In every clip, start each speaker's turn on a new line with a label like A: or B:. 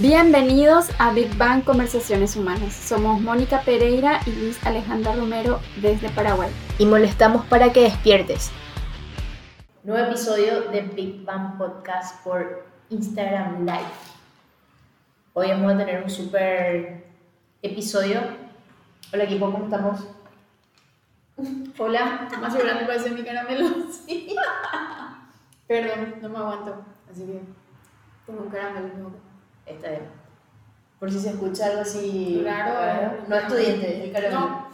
A: Bienvenidos a Big Bang Conversaciones Humanas. Somos Mónica Pereira y Luis Alejandra Romero desde Paraguay.
B: Y molestamos para que despiertes. Nuevo episodio de Big Bang Podcast por Instagram Live. Hoy vamos a tener un super episodio. Hola equipo, ¿cómo estamos?
A: Hola, más grande parece mi caramelo. Sí. Perdón, no me aguanto. Así que tengo un caramelo en mi boca.
B: Está bien. Por si se escucha algo así.
A: Raro.
B: No estudiante, el caramelo.
A: No.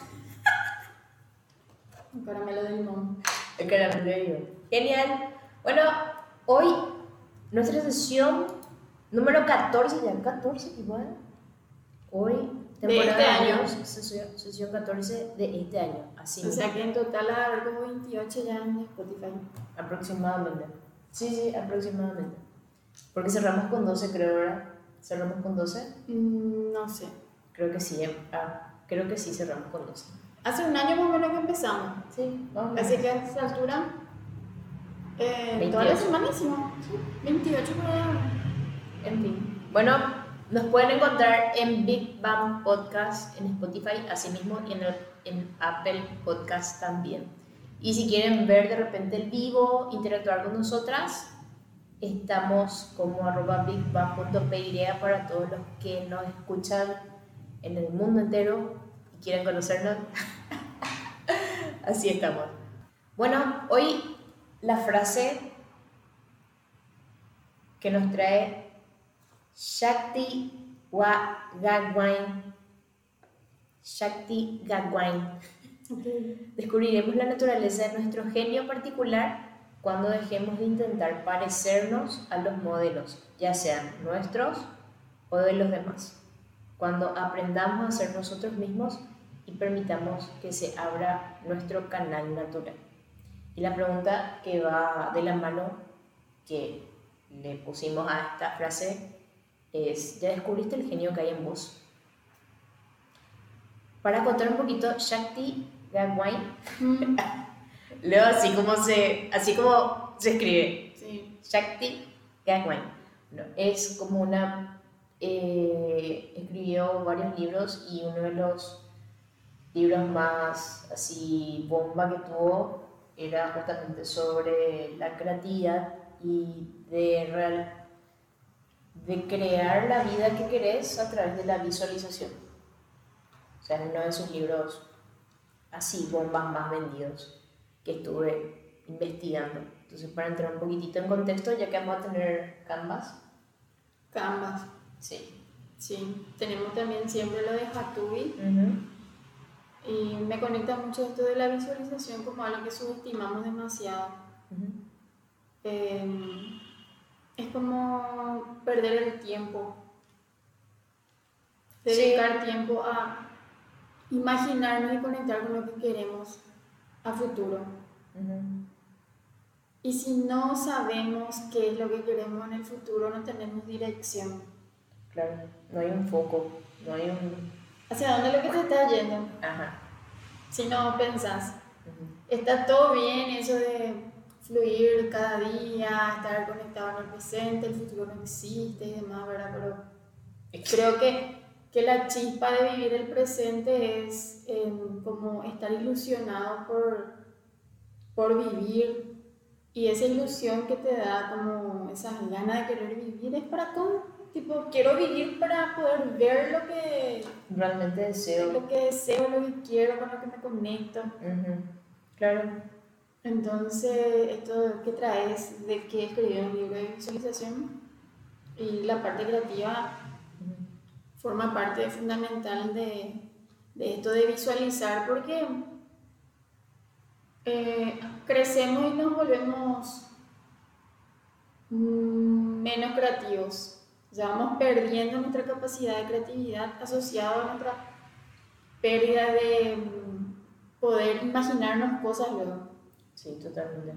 A: Un caramelo de limón.
B: El caramelo de limón. Genial. Bueno, hoy nuestra sesión número 14, ya 14 igual. Hoy, temporada
A: este año.
B: dos, Sesión, sesión 14 de este año. Así
A: O sea que en total haber como 28 ya en Spotify.
B: Aproximadamente. Sí, sí, aproximadamente. Porque cerramos con 12, creo, ¿verdad? ¿Cerramos con 12?
A: Mm, no sé.
B: Creo que sí. Ah, creo que sí cerramos con 12.
A: Hace un año más o menos que empezamos.
B: Sí, vamos.
A: Así que a esta altura, eh,
B: 28.
A: toda la semana hicimos 28 por.
B: En fin. Bueno, nos pueden encontrar en Big Bang Podcast, en Spotify, asimismo, y en, el- en Apple Podcast también. Y si quieren ver de repente el vivo, interactuar con nosotras, estamos como arroba bigbang.py para todos los que nos escuchan en el mundo entero y quieren conocernos. Así estamos. Bueno, hoy la frase que nos trae Shakti Wa Gagwain. Shakti Gagwain. Descubriremos la naturaleza de nuestro genio particular cuando dejemos de intentar parecernos a los modelos, ya sean nuestros o de los demás. Cuando aprendamos a ser nosotros mismos y permitamos que se abra nuestro canal natural. Y la pregunta que va de la mano que le pusimos a esta frase es, ¿ya descubriste el genio que hay en vos? Para contar un poquito, Shakti Gagwain Leo así como se, así como se escribe.
A: sí.
B: Shakti Gagwain. No, es como una... eh, escribió varios libros y uno de los libros más así bomba que tuvo era justamente sobre la creatividad y de, real, de crear la vida que querés a través de la visualización. O sea, en uno de sus libros así, bombas más vendidos que estuve investigando. Entonces, para entrar un poquitito en contexto, ya que vamos a tener Canvas.
A: Canvas.
B: Sí.
A: Sí. Tenemos también siempre lo de Hatubi.
B: Ujú,
A: Y me conecta mucho esto de la visualización como algo que subestimamos demasiado. Eh, es como perder el tiempo.
B: Sí.
A: Dedicar tiempo a imaginarnos y conectar con lo que queremos a futuro.
B: Ujú.
A: Y si no sabemos qué es lo que queremos en el futuro, no tenemos dirección.
B: Claro, no hay un foco, no hay un...
A: ¿Hacia dónde es lo que te está yendo?
B: Ajá.
A: Si no pensás.
B: Ujú.
A: Está todo bien eso de fluir cada día, estar conectado en el presente, el futuro no existe y demás, ¿verdad? Pero creo que, que la chispa de vivir el presente es em, como estar ilusionado por, por vivir y esa ilusión que te da como esas ganas de querer vivir es para cómo, tipo, quiero vivir para poder ver lo que,
B: Realmente deseo...
A: lo que deseo, lo que quiero, con lo que me conecto.
B: Ujú. Claro.
A: Entonces, esto que traes de que escribí un libro de visualización y la parte creativa
B: Ujú.
A: forma parte fundamental de, de esto de visualizar porque eh, crecemos y nos volvemos mm, menos creativos. Sea, vamos perdiendo nuestra capacidad de creatividad asociada a nuestra pérdida de mm, poder imaginarnos cosas luego.
B: Sí, totalmente.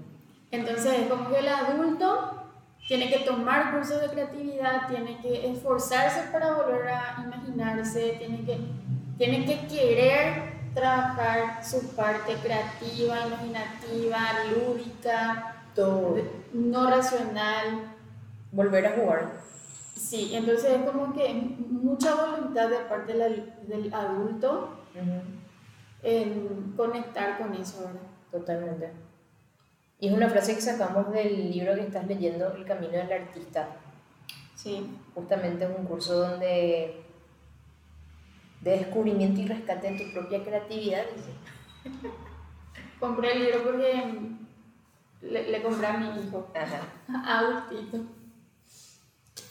A: Entonces es como que el adulto tiene que tomar cursos de creatividad, tiene que esforzarse para volver a imaginarse, tiene que, tiene que querer trabajar su parte creativa, imaginativa, lúdica,
B: Todo.
A: no racional.
B: Volver a jugar.
A: Sí, entonces es como que mucha voluntad de parte del, del adulto en conectar con eso, ¿verdad?
B: Totalmente. Y es una frase que sacamos del libro que estás leyendo, El Camino del Artista.
A: Sí.
B: Justamente es un curso donde de descubrimiento y rescate en tu propia creatividad.
A: compré el libro porque le, le, compré a mi hijo, a Agustito.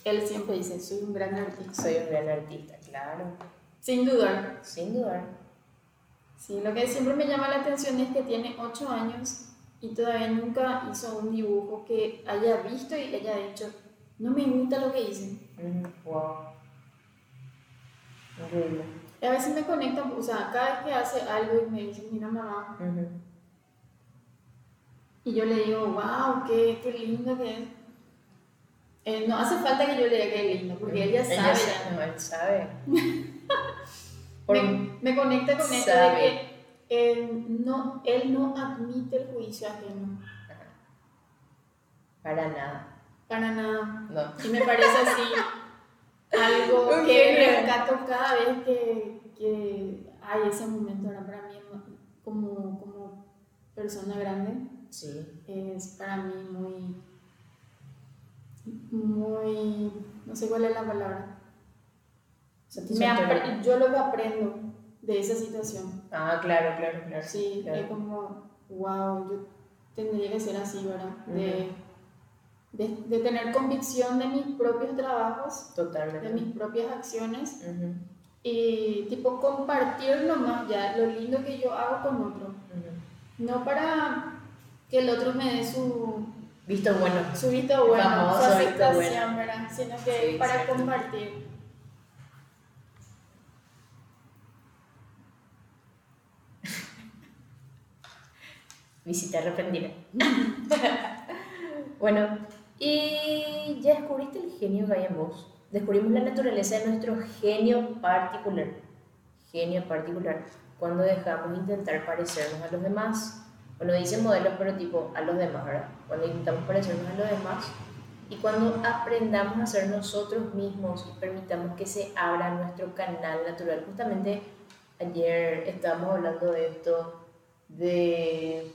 A: Él siempre dice, soy un gran artista.
B: Soy un gran artista, claro.
A: Sin dudar.
B: Sin dudar.
A: Sí, lo que siempre me llama la atención es que tiene 8 años y todavía nunca hizo un dibujo que haya visto y haya dicho, no me gusta lo que hice.
B: wow. Increíble.
A: A veces me conecta, o sea, cada vez que hace algo y me dice, mira mamá. Y yo le digo, wow, qué, qué lindo que es. Eh, no hace falta que yo le diga que es lindo, porque él ya sabe.
B: no, él sabe.
A: me, me, conecta con esto de que él no, él no admite el juicio ajeno.
B: Para nada.
A: Para nada.
B: No.
A: Y me parece así algo que rescato cada vez que, que hay ese momento. Ahora para mí, como, como persona grande,
B: sí.
A: es para mí muy, muy, no sé cuál es la palabra me yo lo que aprendo de esa situación.
B: Ah, claro, claro, claro.
A: Sí, es como, wow, yo tendría que ser así, ¿verdad? De, de, tener convicción de mis propios trabajos,
B: Totalmente.
A: de mis propias acciones. Y tipo compartir nomás ya lo lindo que yo hago con otro. No para que el otro me dé su
B: visto bueno.
A: Su visto bueno, su aceptación, ¿verdad? Sino que para compartir.
B: visita arrepentida. bueno, y ya descubriste el genio que hay en vos. Descubrimos la naturaleza de nuestro genio particular. Genio particular. Cuando dejamos de intentar parecernos a los demás. Bueno, dice modelos, pero tipo a los demás, ¿verdad? Cuando intentamos parecernos a los demás. Y cuando aprendamos a ser nosotros mismos y permitamos que se abra nuestro canal natural. Justamente ayer estábamos hablando de esto, de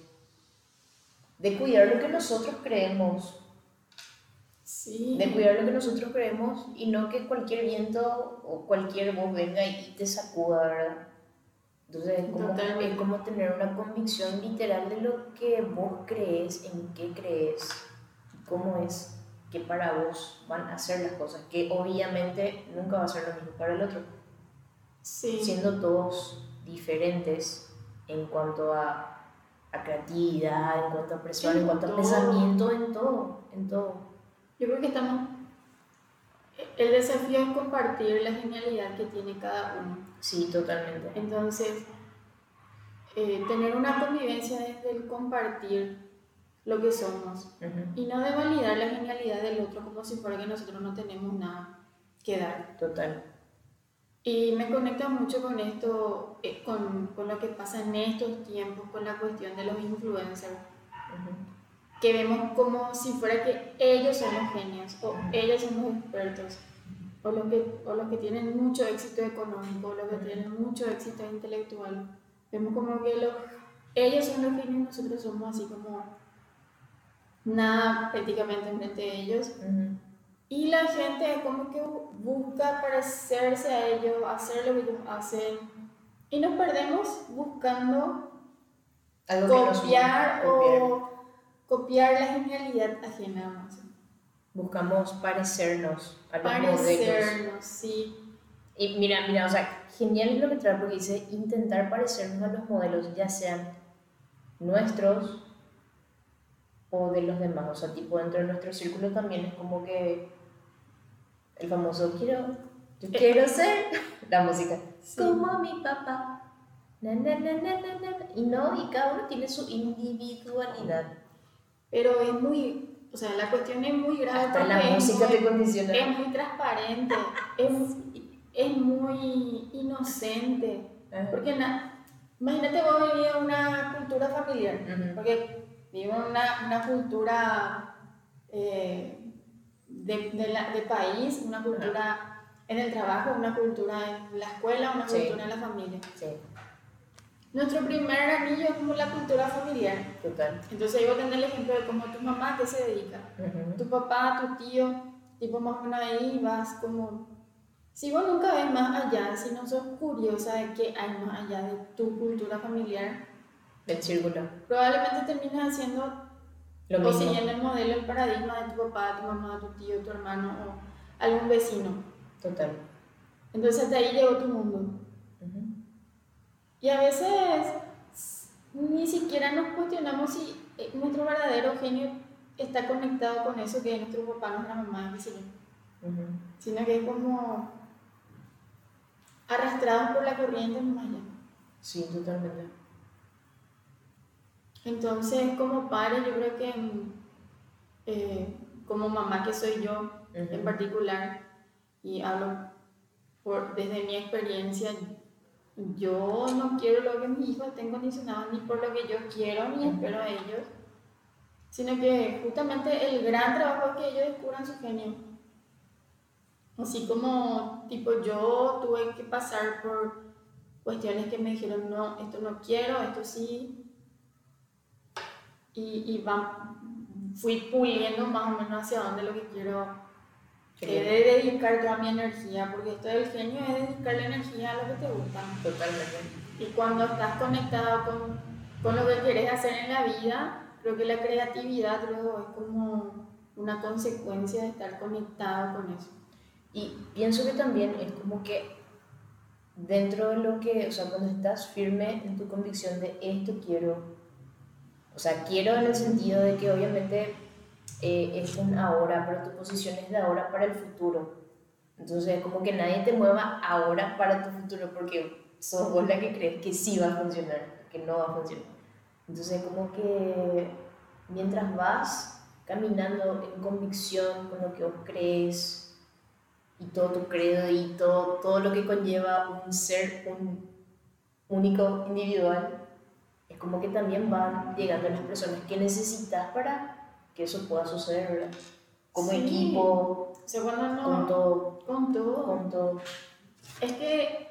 B: de cuidar lo que nosotros creemos.
A: Sí.
B: De cuidar lo que nosotros creemos y no que cualquier viento o cualquier voz venga y te sacuda, ¿verdad? Entonces es como, es como tener una convicción literal de lo que vos crees, en qué crees, cómo es que para vos van a ser las cosas, que obviamente nunca va a ser lo mismo para el otro.
A: Sí.
B: Siendo todos diferentes en cuanto a creatividad, en cuanto a presión, en, cuanto a pensamiento, en todo, en todo.
A: Yo creo que estamos... El desafío es compartir la genialidad que tiene cada uno.
B: Sí, totalmente.
A: Entonces, eh, tener una convivencia desde el compartir lo que somos y no de validar la genialidad del otro como si fuera que nosotros no tenemos nada que dar.
B: Total.
A: Y me conecta mucho con esto, eh, con, con, lo que pasa en estos tiempos, con la cuestión de los influencers, que vemos como si fuera que ellos son los genios, o ellos son los expertos, o los que, o los que tienen mucho éxito económico, o los que tienen mucho éxito intelectual. Vemos como que los, ellos son los genios y nosotros somos así como nada prácticamente frente de ellos. Y la gente como que busca parecerse a ellos, hacer lo que ellos hacen. Y nos perdemos buscando copiar o copiar la genialidad ajena.
B: Buscamos parecernos a los
A: parecernos, sí.
B: Y mira, mira, o sea, genial es lo que trae porque dice intentar parecernos a los modelos, ya sean nuestros o de los demás. O sea, tipo dentro de nuestro círculo también es como que el famoso quiero, yo quiero ser la música como mi papá. y no, y cada uno tiene su individualidad.
A: Pero es muy, o sea, la cuestión es muy grave.
B: Hasta la música te condiciona.
A: Es muy transparente, es, es muy inocente. Porque imagínate vos vivir en una cultura familiar, porque vivo en una, una cultura... Eh, de, de, la, de país, una cultura en el trabajo, una cultura en la escuela, una
B: Sí.
A: cultura en la familia.
B: Sí,
A: Nuestro primer anillo es como la cultura familiar.
B: total.
A: Entonces ahí voy a tener el ejemplo de cómo tu mamá que se dedica,
B: Ujú.
A: tu papá, tu tío, tipo más o menos ahí vas como... Si vos nunca ves más allá, si no sos curiosa de qué hay más allá de tu cultura familiar,
B: El círculo.
A: probablemente termines haciendo
B: Lo
A: o siguiendo el modelo, el paradigma de tu papá, tu mamá, tu tío, tu hermano o algún vecino.
B: Total.
A: Entonces hasta ahí llegó tu mundo. Y a veces ni siquiera nos cuestionamos si eh, nuestro verdadero genio está conectado con eso que es nuestro papá, nuestra mamá, yo.
B: Ujú.
A: Sino que es como arrastrados por la corriente nomás ya.
B: Sí, totalmente.
A: Entonces, como padre, yo creo que eh, como mamá que soy yo en
B: Ujú.
A: particular, y hablo por, desde mi experiencia, yo no quiero lo que mis hijos estén condicionados ni por lo que yo quiero ni espero de ellos, sino que justamente el gran trabajo es que ellos descubran su genio. Así como, tipo, yo tuve que pasar por cuestiones que me dijeron, no, esto no quiero, esto sí, y, y va- fui puliendo más o menos hacia dónde lo que quiero
B: Qué
A: eh, de dedicar toda mi energía, porque esto del genio es dedicarle energía a lo que te gusta.
B: Totalmente.
A: Y cuando estás conectado con, con lo que quieres hacer en la vida, creo que la creatividad luego es como una consecuencia de estar conectado con eso.
B: Y pienso que también es como que dentro de lo que, o sea, cuando estás firme en tu convicción de esto quiero, o sea, quiero en el sentido de que obviamente eh, es un ahora, pero tu posición es de ahora para el futuro. Entonces, como que nadie te mueva ahora para tu futuro porque sos vos la que crees que sí va a funcionar, que no va a funcionar. Entonces, como que mientras vas caminando en convicción con lo que vos crees, y todo tu credo y todo, todo lo que conlleva un ser un único individual, es como que también van llegando las personas que necesitas para que eso pueda suceder, ¿verdad? Como
A: Sí.
B: equipo,
A: no...
B: con todo,
A: Con todo.
B: con todo.
A: Es que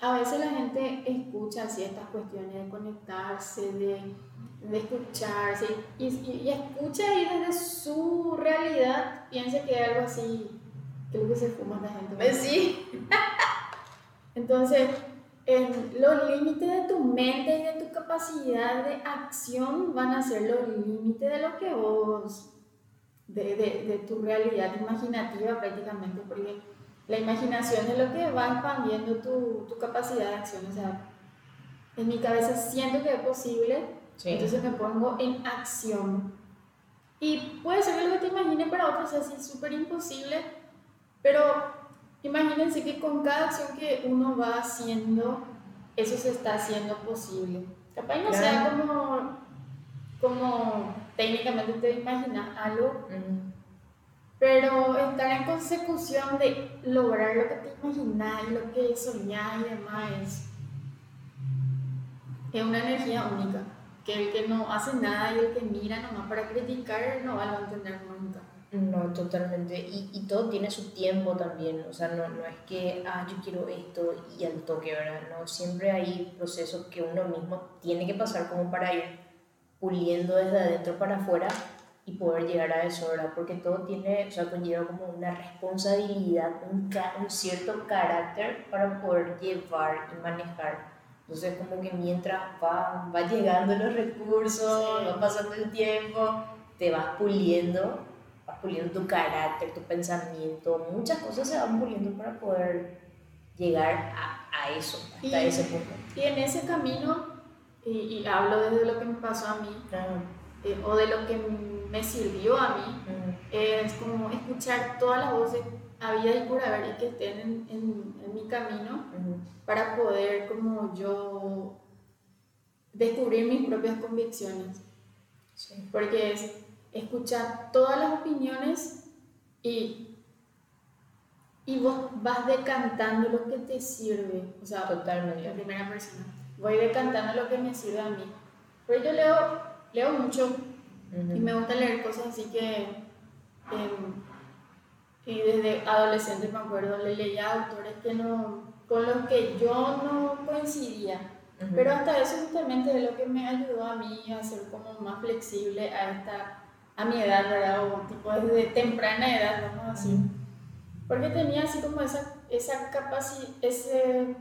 A: a veces la gente escucha así estas cuestiones de conectarse, de, de escucharse, y, y- y escucha y desde su realidad piensa que algo así, lo que se fuma la gente.
B: Pues sí.
A: Entonces, los límites de tu mente y de tu capacidad de acción van a ser los límites de lo que vos, de, de, de tu realidad imaginativa prácticamente, porque la imaginación es lo que va expandiendo tu, tu capacidad de acción. O sea, en mi cabeza siento que es posible,
B: Sí.
A: entonces me pongo en acción. Y puede ser que lo que te imagines para otros sea así súper imposible, pero imagínense que con cada acción que uno va haciendo, eso se está haciendo posible. Capaz no sea como, como técnicamente te imaginas algo, pero estar en consecución de lograr lo que te imaginas y lo que soñás y demás es, es una energía única. Que el que no hace nada y el que mira nomás para criticar no va a entender nunca.
B: No, totalmente. Y, y todo tiene su tiempo también. O sea, no, no es que, ah, yo quiero esto y al toque, ¿verdad? No, siempre hay procesos que uno mismo tiene que pasar como para ir puliendo desde adentro para afuera y poder llegar a eso, ¿verdad? Porque todo tiene, o sea, conlleva como una responsabilidad, un, un cierto carácter para poder llevar y manejar. Entonces, como que mientras va, va llegando los recursos,
A: Sí.
B: va pasando el tiempo, te vas puliendo puliendo tu carácter, tu pensamiento, muchas cosas se van puliendo para poder llegar a, a eso, hasta
A: Y-
B: ese punto.
A: Y en ese camino, y, y hablo desde lo que me pasó a mí, eh, o de lo que me sirvió a mí,
B: Mm,
A: es como escuchar todas las voces habidas y por haber y que estén en, en- en mi camino
B: mm,
A: para poder como yo descubrir mis propias convicciones.
B: sí,
A: Porque es escuchar todas las opiniones y, y vos vas decantando lo que te sirve. O sea, en
B: totalmente.
A: primera persona. Voy decantando lo que me sirve a mí. Pero yo leo, leo mucho y
B: Ujú,
A: me gusta leer cosas así que em, Y desde adolescente me acuerdo, le leía autores que no, con los que yo no coincidía. Pero hasta eso justamente es lo que me ayudó a mí a ser como más flexible a esta a mi edad, ¿verdad? O tipo desde temprana edad, vamos así. Porque tenía así como esa, esa capacidad, ese,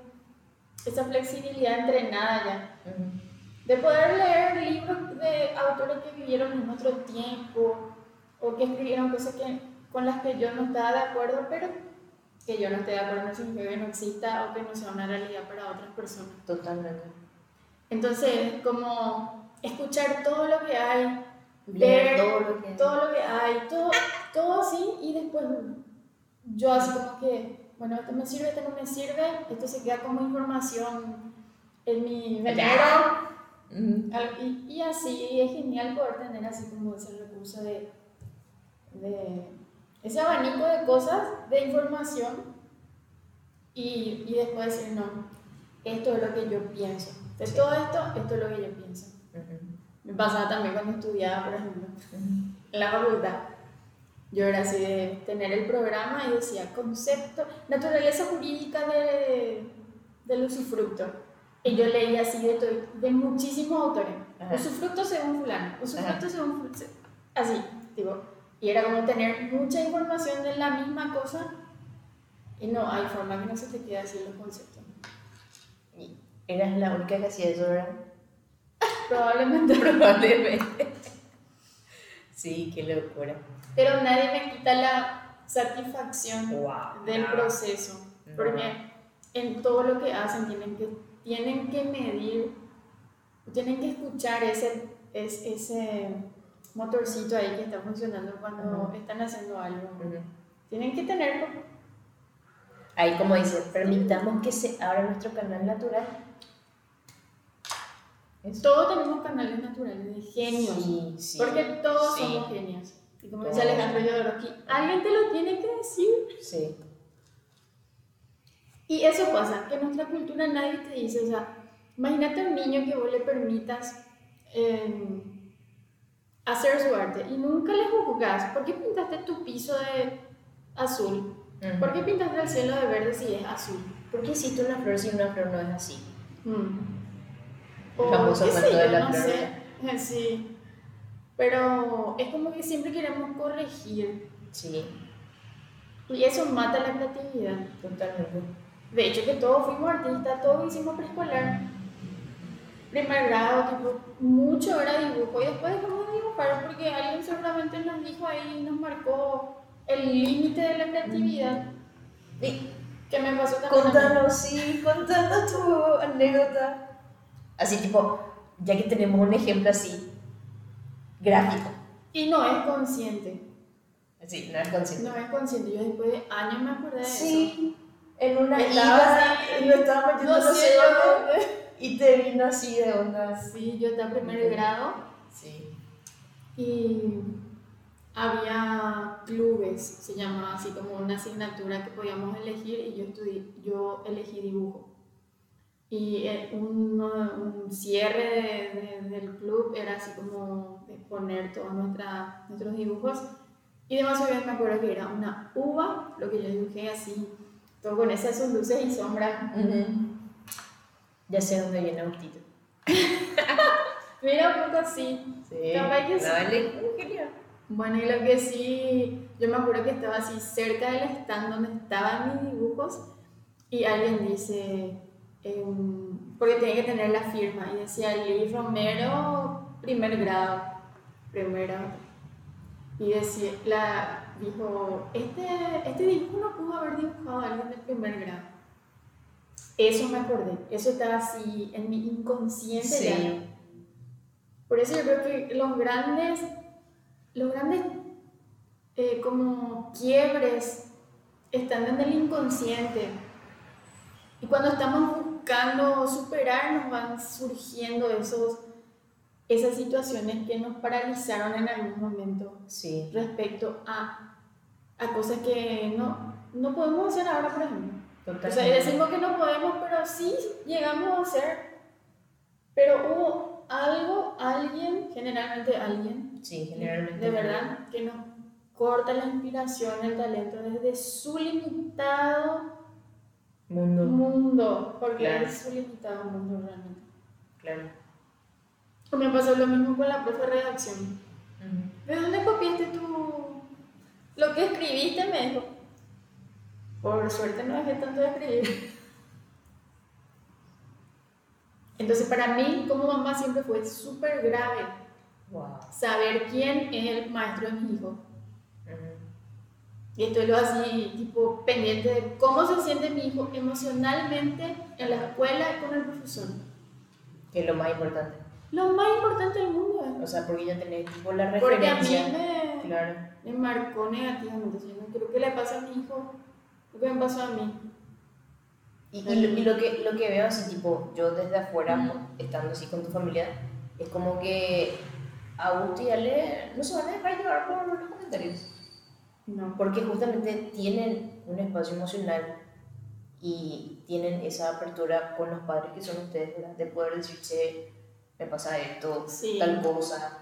A: esa flexibilidad entrenada ya. De poder leer libros de autores que vivieron en otro tiempo o que escribieron cosas que, con las que yo no estaba de acuerdo, pero que yo no esté de acuerdo no significa que no exista o que no sea una realidad para otras personas.
B: Totalmente.
A: Entonces, como escuchar todo lo que hay, ver todo lo que, todo lo que hay, todo, todo así, y después yo así como que, bueno, esto me sirve, esto no me sirve, esto se queda como información en mi venero. Y, y, así es genial poder tener así como ese recurso de, de ese abanico de cosas, de información, y, y, después decir, no, esto es lo que yo pienso. De todo esto, esto es lo que yo pienso. Me pasaba también cuando estudiaba, por ejemplo, en la facultad. Yo era así de tener el programa y decía concepto, naturaleza jurídica de, del usufructo. Y yo leía así de, de muchísimos autores. Usufructo según fulano, usufructo según fulano. Así, tipo. Y era como tener mucha información de la misma cosa y no hay forma que no se te quede así los conceptos.
B: Y eras la única que hacía eso, ¿verdad?
A: Probablemente.
B: Probablemente. Sí, qué locura.
A: Pero nadie me quita la satisfacción del proceso. Porque en todo lo que hacen tienen que, tienen que medir, tienen que escuchar ese, ese motorcito ahí que está funcionando cuando están haciendo algo. Tienen que tenerlo.
B: Ahí como dice, permitamos que se abra nuestro canal natural
A: todos tenemos canales naturales de genios. porque todos somos genios. Y como dice Alejandro Jodorowsky, alguien te lo tiene que decir.
B: Sí.
A: Y eso pasa, que en nuestra cultura nadie te dice, o sea, imagínate a un niño que vos le permitas em, hacer su arte y nunca le juzgas. ¿Por qué pintaste tu piso de azul? ¿Por qué pintaste el cielo de verde si es azul?
B: ¿Por qué hiciste una flor si una flor no es así?
A: Mm. O, famoso cuento de la no sé, sí. Pero es como que siempre queremos corregir.
B: Sí.
A: Y eso mata la creatividad.
B: Totalmente.
A: De hecho, que todos fuimos artistas, todos hicimos preescolar. Primer grado, tipo, mucho era dibujo. Y después dejamos de dibujar porque alguien seguramente nos dijo ahí, nos marcó el límite de la creatividad. Y que me pasó también.
B: Contanos, sí, contanos tu anécdota. Así tipo, ya que tenemos un ejemplo así, gráfico.
A: Y no es consciente.
B: Sí, no es consciente.
A: No es consciente. Yo después de años me acordé de
B: sí,
A: eso. Sí,
B: en una ida, y no estaba metiendo no, sé y te vino así de onda.
A: Sí, yo estaba en primer grado.
B: Sí.
A: Y había clubes, se llamaba así como una asignatura que podíamos elegir y yo, estudié, yo elegí dibujo y un, un cierre de, del club era así como exponer todos nuestra, nuestros dibujos. Y demasiado bien me acuerdo que era una uva, lo que yo dibujé así, todo con esas luces y sombras.
B: Ya sé dónde viene Agustito.
A: Mira, un poco así.
B: Sí. que sí.
A: Bueno, y lo que sí, yo me acuerdo que estaba así cerca del stand donde estaban mis dibujos y alguien dice, porque tenía que tener la firma y decía Luis Romero, primer grado, primero. Y decía, la, dijo, este, este dibujo no pudo haber dibujado a alguien del primer grado. Eso me acordé, eso estaba así en mi inconsciente
B: sí.
A: Por eso yo creo que los grandes, los grandes eh, como quiebres están en el inconsciente. Y cuando estamos buscando superar, nos van surgiendo esos, esas situaciones que nos paralizaron en algún momento
B: sí.
A: respecto a, a cosas que no, no podemos hacer ahora, por ejemplo. O sea, decimos que no podemos, pero sí llegamos a hacer. Pero hubo algo, alguien, generalmente alguien,
B: sí, generalmente
A: de verdad, que nos corta la inspiración, el talento desde su limitado
B: Mundo.
A: mundo, porque
B: Claro.
A: es su limitado mundo realmente.
B: Claro.
A: Me pasó lo mismo con la profe de redacción. ¿De dónde copiaste tu... lo que escribiste? Me dijo. Por suerte no dejé tanto de escribir. Entonces para mí como mamá siempre fue súper grave
B: Wow.
A: saber quién es el maestro de mi hijo. Y estoy lo así, tipo, pendiente de cómo se siente mi hijo emocionalmente en la escuela y con el profesor.
B: Que es lo más importante.
A: Lo más importante del mundo. ¿eh?
B: O sea, porque ya tenés tipo la
A: Porque a mí
B: referencia.
A: me,
B: Claro.
A: me marcó negativamente. yo no quiero que le pase a mi hijo lo que me pasó a mí.
B: Y, y lo, y lo que, lo que veo así, tipo, yo desde afuera,
A: Mm.
B: estando así con tu familia, es como que a Augusto y Ale no se van a dejar llevar por los comentarios.
A: No.
B: Porque justamente tienen un espacio emocional y tienen esa apertura con los padres que son ustedes, ¿verdad? De poder decir, che, me pasa esto,
A: Sí.
B: tal cosa.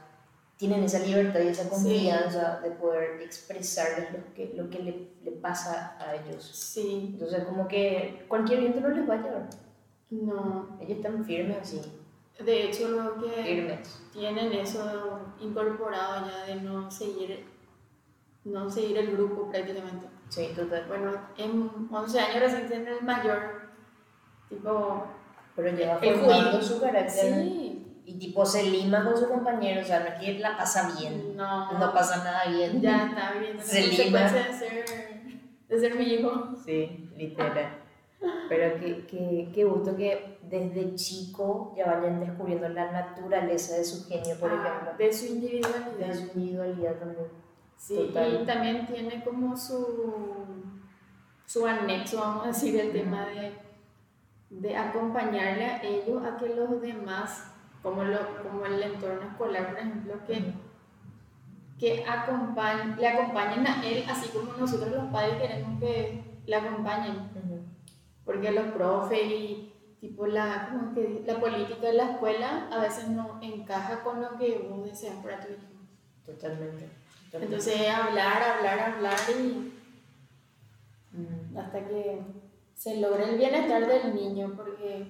B: Tienen esa libertad y esa
A: Sí.
B: confianza de poder expresarles lo que, lo que le, le pasa a ellos.
A: Sí.
B: Entonces, como que cualquier viento no les va a llevar.
A: No.
B: Ellos están firmes así,
A: De hecho, lo que
B: firmes.
A: tienen eso incorporado ya de no seguir, no seguir el grupo prácticamente.
B: Sí, total.
A: Bueno, en 11 años recién tiene el mayor, tipo,
B: Pero lleva formando su carácter
A: sí,
B: y tipo se lima con sus compañeros, o sea, no es que la pasa bien,
A: no,
B: no pasa nada bien.
A: ya está la
B: Se
A: consecuencia de ser, de ser mi hijo.
B: Sí, literal. Pero qué, qué, qué gusto que desde chico ya vayan descubriendo la naturaleza de su genio, por
A: Ah,
B: ejemplo.
A: de su
B: De
A: individualidad.
B: su individualidad también.
A: Sí,
B: Total.
A: y también tiene como su, su anexo, vamos a decir, el tema de, de acompañarle a ellos a que los demás, como, lo, como el entorno escolar, por ejemplo, que, que acompañ- le acompañen a él, así como nosotros los padres queremos que le acompañen. Porque los profes y tipo la, como que la política de la escuela a veces no encaja con lo que vos deseas para tu hijo.
B: Totalmente.
A: Entonces hablar, hablar, hablar y
B: Ujú.
A: hasta que se logre el bienestar del niño, porque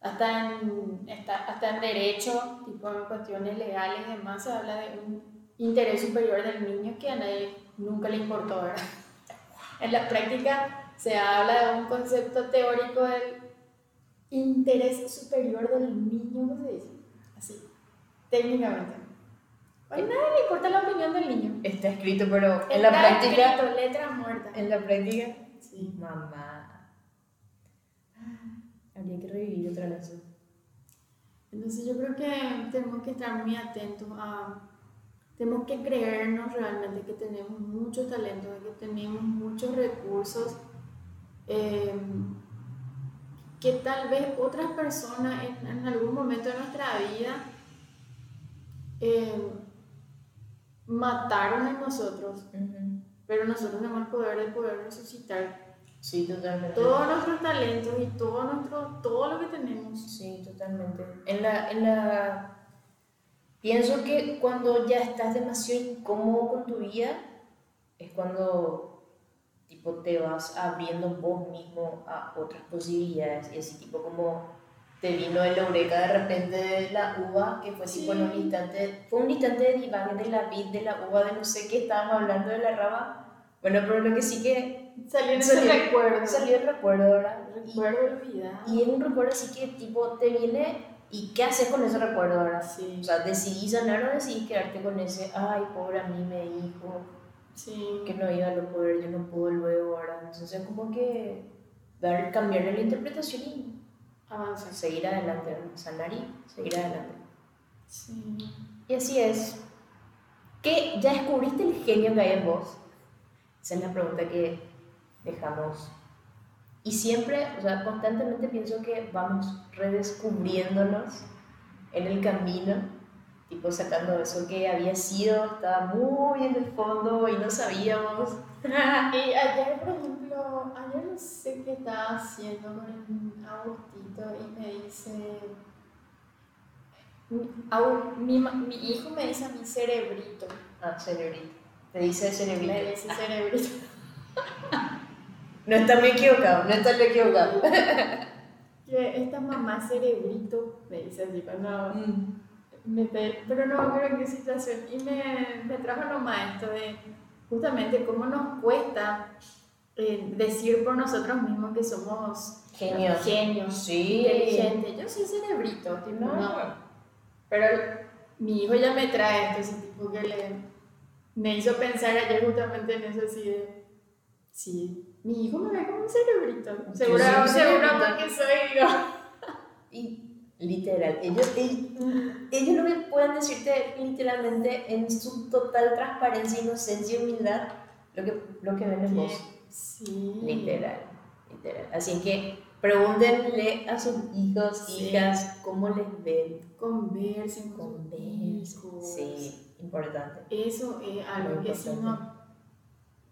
A: hasta en, hasta en derecho, tipo en cuestiones legales y demás, se habla de un interés superior del niño que a nadie nunca le importó, ¿verdad? En la práctica se habla de un concepto teórico del interés superior del niño, ¿cómo se dice? Así, técnicamente. A nadie le importa la opinión del niño.
B: Está escrito, pero en la práctica.
A: escrito, letra muerta.
B: En la práctica.
A: Sí.
B: Mamá. Habría que revivir otra vez. eso.
A: Entonces yo creo que tenemos que estar muy atentos a... Tenemos que creernos realmente que tenemos mucho talento, que tenemos muchos recursos, eh, que tal vez otras personas en, en algún momento de nuestra vida eh, mataron en nosotros, pero nosotros tenemos el poder de poder resucitar
B: Sí, totalmente.
A: todos nuestros talentos y todo, nuestro, todo lo que tenemos.
B: Sí, totalmente. En la, en la... Pienso que cuando ya estás demasiado incómodo con tu vida, es cuando tipo te vas abriendo vos mismo a otras posibilidades y así tipo como te vino el eureka de repente de la uva que fue tipo en un
A: Sí.
B: instante fue un instante de divague de la vid de la uva de no sé qué estábamos hablando de la raba bueno pero lo que sí que
A: Salió en ese
B: Salió-
A: recuerdo.
B: salió el recuerdo. Y-
A: Recuerdo olvidado.
B: y es un recuerdo así que tipo te viene y qué haces con ese recuerdo ahora
A: Sí,
B: o sea decidís sanar o decidís quedarte con ese ay pobre a mí me dijo
A: sí.
B: que no iba a lo poder yo no puedo luego ahora entonces como que dar cambiarle la interpretación y
A: Avanza.
B: seguir adelante sanar y seguir adelante.
A: Sí.
B: y así es. Que ya descubriste el genio que hay en vos esa es la pregunta que dejamos. Y siempre o sea constantemente pienso que vamos redescubriéndonos en el camino tipo sacando eso que había sido estaba muy en el fondo y no sabíamos.
A: Y ayer, por ejemplo, ayer no sé qué estaba haciendo con Agustito y me dice. mi- Mi, hijo me dice a mi cerebrito.
B: ah cerebrito Te dice cerebrito.
A: Me dice cerebrito.
B: No está muy equivocado, no está muy equivocado.
A: que esta mamá cerebrito, me dice así, cuando
B: Mm.
A: me pe- pero no creo en qué situación. Y me, me trajo nomás esto de justamente cómo nos cuesta eh, decir por nosotros mismos que somos
B: Genios.
A: genios,
B: Sí.
A: inteligentes. Yo soy cerebrito, tipo,
B: No.
A: no. Pero mi hijo ya me trae esto, ese tipo que le, me hizo pensar ayer justamente en eso así de, sí, mi hijo me ve como un cerebrito. Seguro, seguro
B: cerebrito.
A: porque soy yo.
B: Y literal, ellos, ellos, ellos lo que pueden decirte literalmente en su total transparencia, inocencia y humildad lo que, lo que ven en vos.
A: Sí.
B: Literal, literal. Así que pregúntenle a sus hijos,
A: Sí.
B: hijas, cómo les ven.
A: Conversen con hijos.
B: Sí, importante.
A: Eso es algo que si no,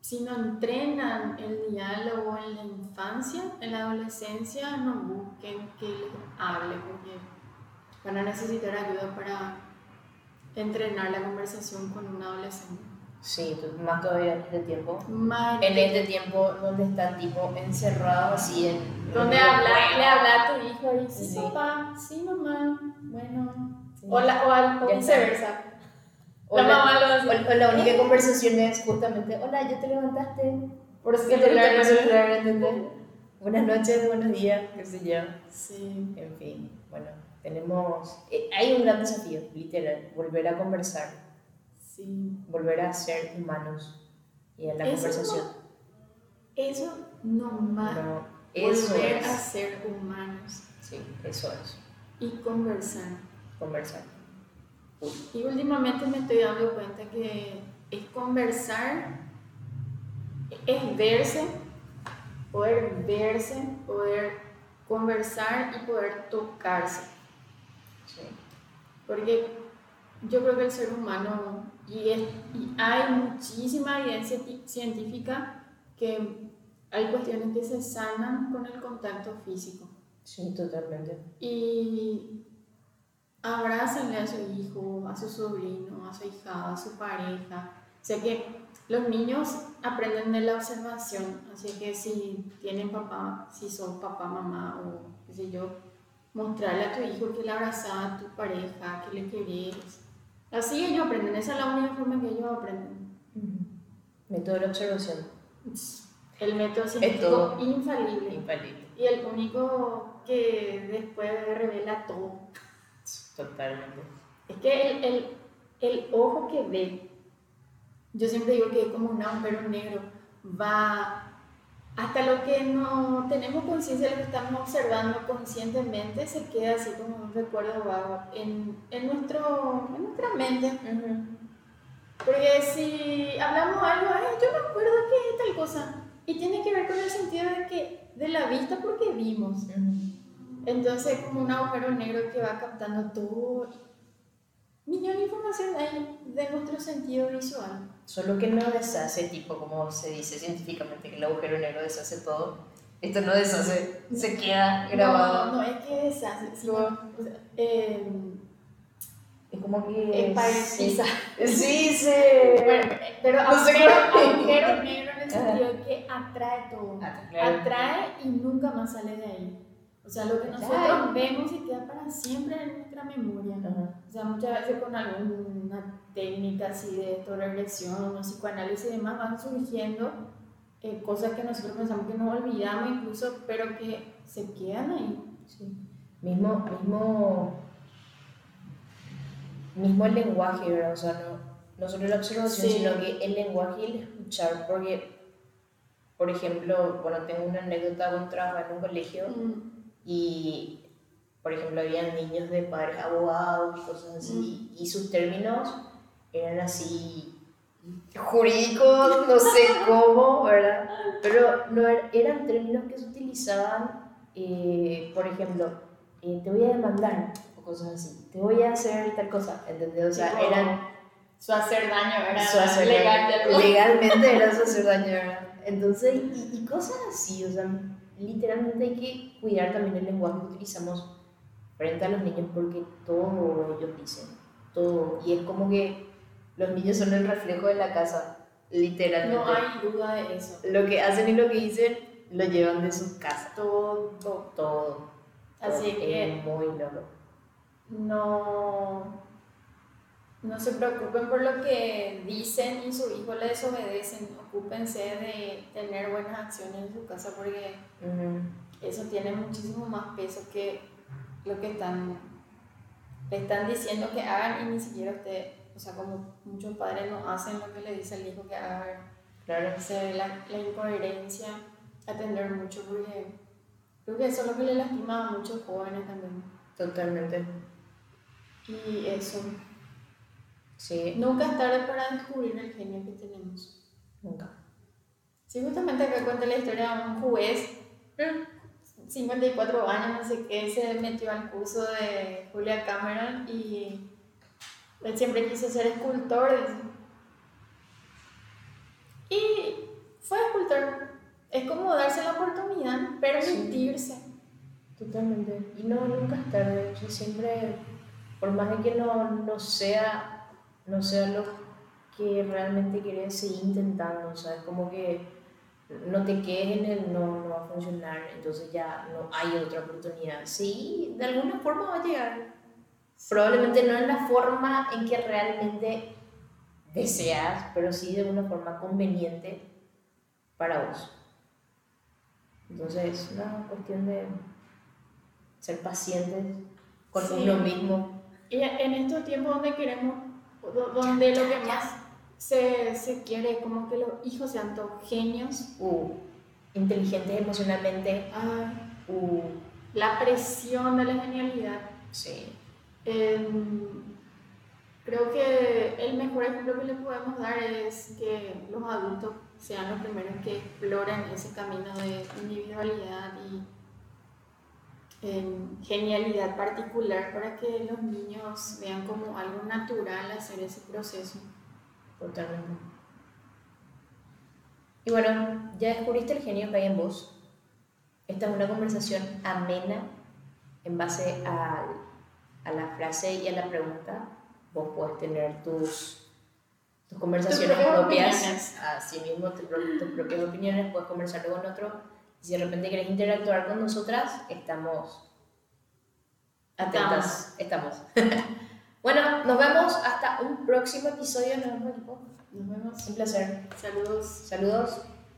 A: si no entrenan el diálogo en la infancia, en la adolescencia, no busquen que les hable, porque van a necesitar ayuda para entrenar la conversación con un adolescente.
B: Sí, más todavía en este tiempo.
A: Más
B: En este tiempo donde están tipo encerrados así en...
A: donde habla, le habla a tu hijo y sí,
B: Sí.
A: papá, sí, mamá, bueno.
B: Sí.
A: O, la, o, al- o viceversa.
B: O
A: la, mamá lo hace.
B: O, o la única conversación es justamente, hola, ya te levantaste.
A: Por
B: ¿Qué te
A: celular,
B: entendés? Buenas noches, buenos días, qué sé yo.
A: Sí.
B: En fin, bueno, tenemos... eh, hay un gran desafío, literal, volver a conversar,
A: Sí.
B: volver a ser humanos y en la
A: Eso
B: conversación.
A: Eso nomás.
B: No, eso
A: volver
B: es.
A: a ser humanos
B: Sí, eso es,
A: y conversar.
B: conversar.
A: Y últimamente me estoy dando cuenta que es conversar, es verse, poder verse, poder conversar y poder tocarse.
B: Sí.
A: Porque yo creo que el ser humano, y, es- y hay muchísima evidencia científica que hay cuestiones que se sanan con el contacto físico.
B: Sí, totalmente.
A: Y abrácenle a su hijo, a su sobrino, a su hija, a su pareja. O sea que los niños aprenden de la observación, así que si tienen papá, si son papá, mamá o qué sé yo, mostrarle a tu hijo que le abrazaba a tu pareja, que le querés. Así ellos aprenden, esa es la única forma que ellos aprenden.
B: Método de observación,
A: El método científico
B: todo.
A: infalible
B: infalible.
A: y el único que después revela todo.
B: Totalmente.
A: Es que el, el, el ojo que ve, yo siempre digo que es como un agujero negro, va hasta lo que no tenemos conciencia lo que estamos observando conscientemente, se queda así como un recuerdo vago en, en, nuestro, en nuestra mente. Porque si hablamos algo, "Ay, yo me acuerdo que es tal cosa, y tiene que ver con el sentido de, que, de la vista porque vimos. Entonces, como un agujero negro que va captando todo, millón de información ahí de nuestro sentido visual.
B: Solo que no deshace, tipo como se dice científicamente, que el agujero negro deshace todo. Esto no deshace, se queda grabado.
A: No, no es que deshace, sino, o sea, eh,
B: Es como que...
A: es pareciza.
B: Sí, sí.
A: Bueno, pero
B: No
A: agujero, agujero negro en el sentido que atrae todo.
B: Ah, claro.
A: Atrae y nunca más sale de ahí. O sea, lo que nosotros
B: Claro.
A: vemos se queda para siempre en nuestra memoria.
B: Ajá.
A: O sea, muchas veces con alguna técnica así de o psicoanálisis y demás, van surgiendo eh, cosas que nosotros pensamos que nos olvidamos incluso, pero que se quedan ahí.
B: Sí. Mismo, mismo, mismo el lenguaje, ¿verdad? O sea, no, no solo la observación,
A: Sí.
B: sino que el lenguaje y el escuchar, porque, por ejemplo, bueno, tengo una anécdota cuando trabajaba en un colegio
A: Mm,
B: y, por ejemplo, había niños de padres abogados y cosas así, y sus términos eran así jurídicos, no sé cómo, ¿verdad? Pero no er- eran términos que se utilizaban, eh, por ejemplo, eh, te voy a demandar o cosas así, te voy a hacer tal cosa, ¿entendés? O sea, eran
A: Su hacer daño era
B: su hacer
A: legal.
B: daño. legalmente era su hacer daño, ¿verdad? Entonces, y, y cosas así, o sea, literalmente hay que cuidar también el lenguaje que utilizamos frente a los niños porque todo ellos dicen, todo, y es como que los niños son el reflejo de la casa, literalmente.
A: No hay duda de eso.
B: Lo que hacen y lo que dicen lo llevan de sus casas.
A: Todo.
B: Todo.
A: Así
B: Todo.
A: que
B: Es muy loco.
A: no, no se preocupen por lo que dicen y su hijo le desobedecen. Ocúpense de tener buenas acciones en su casa porque eso tiene muchísimo más peso que lo que están, le están diciendo que hagan y ni siquiera usted, o sea, como muchos padres no hacen lo que le dice el hijo que hagan.
B: Claro.
A: Se ve la, la incoherencia, atender mucho porque creo que eso es lo que le lastima a muchos jóvenes también.
B: Totalmente.
A: Y eso.
B: Sí.
A: Nunca es tarde para descubrir el genio que tenemos.
B: Nunca.
A: Sí, justamente acá cuenta la historia de un juez, 54 años, no sé qué, se metió al curso de Julia Cameron y él siempre quiso ser escultor. Y fue escultor. Es como darse la oportunidad, permitirse.
B: Totalmente. Y no, nunca es tarde. Yo siempre, por más de que no, no sea, no sea lo que realmente quieres seguir intentando, o sea, es como que no te quedes en el no, no va a funcionar, entonces ya no hay otra oportunidad. Sí, de alguna forma va a llegar. Probablemente no en la forma en que realmente deseas, pero sí de una forma conveniente para vos. Entonces, es una cuestión de ser pacientes con
A: Sí.
B: uno mismo.
A: Y en estos tiempos donde queremos, donde lo que más se, se quiere como que los hijos sean todos genios,
B: Uh, inteligentes emocionalmente.
A: ay,
B: Uh,
A: la presión de la genialidad.
B: sí.
A: Em, creo que el mejor ejemplo que le podemos dar es que los adultos sean los primeros que exploren ese camino de individualidad y em, genialidad particular para que los niños vean como algo natural hacer ese proceso.
B: Totalmente. Y bueno, ya descubriste el genio que hay en vos. Esta es una conversación amena en base a, a la frase y a la pregunta. Vos puedes tener tus, tus conversaciones
A: propias
B: propias,
A: opiniones.
B: así mismo tus, tus propias opiniones, puedes conversarlo con otro. Y si de repente querés interactuar con nosotras, estamos atentas. Estamos. bueno, nos vemos hasta un próximo episodio. Nos vemos.
A: Nos vemos.
B: Un placer.
A: Saludos.
B: Saludos.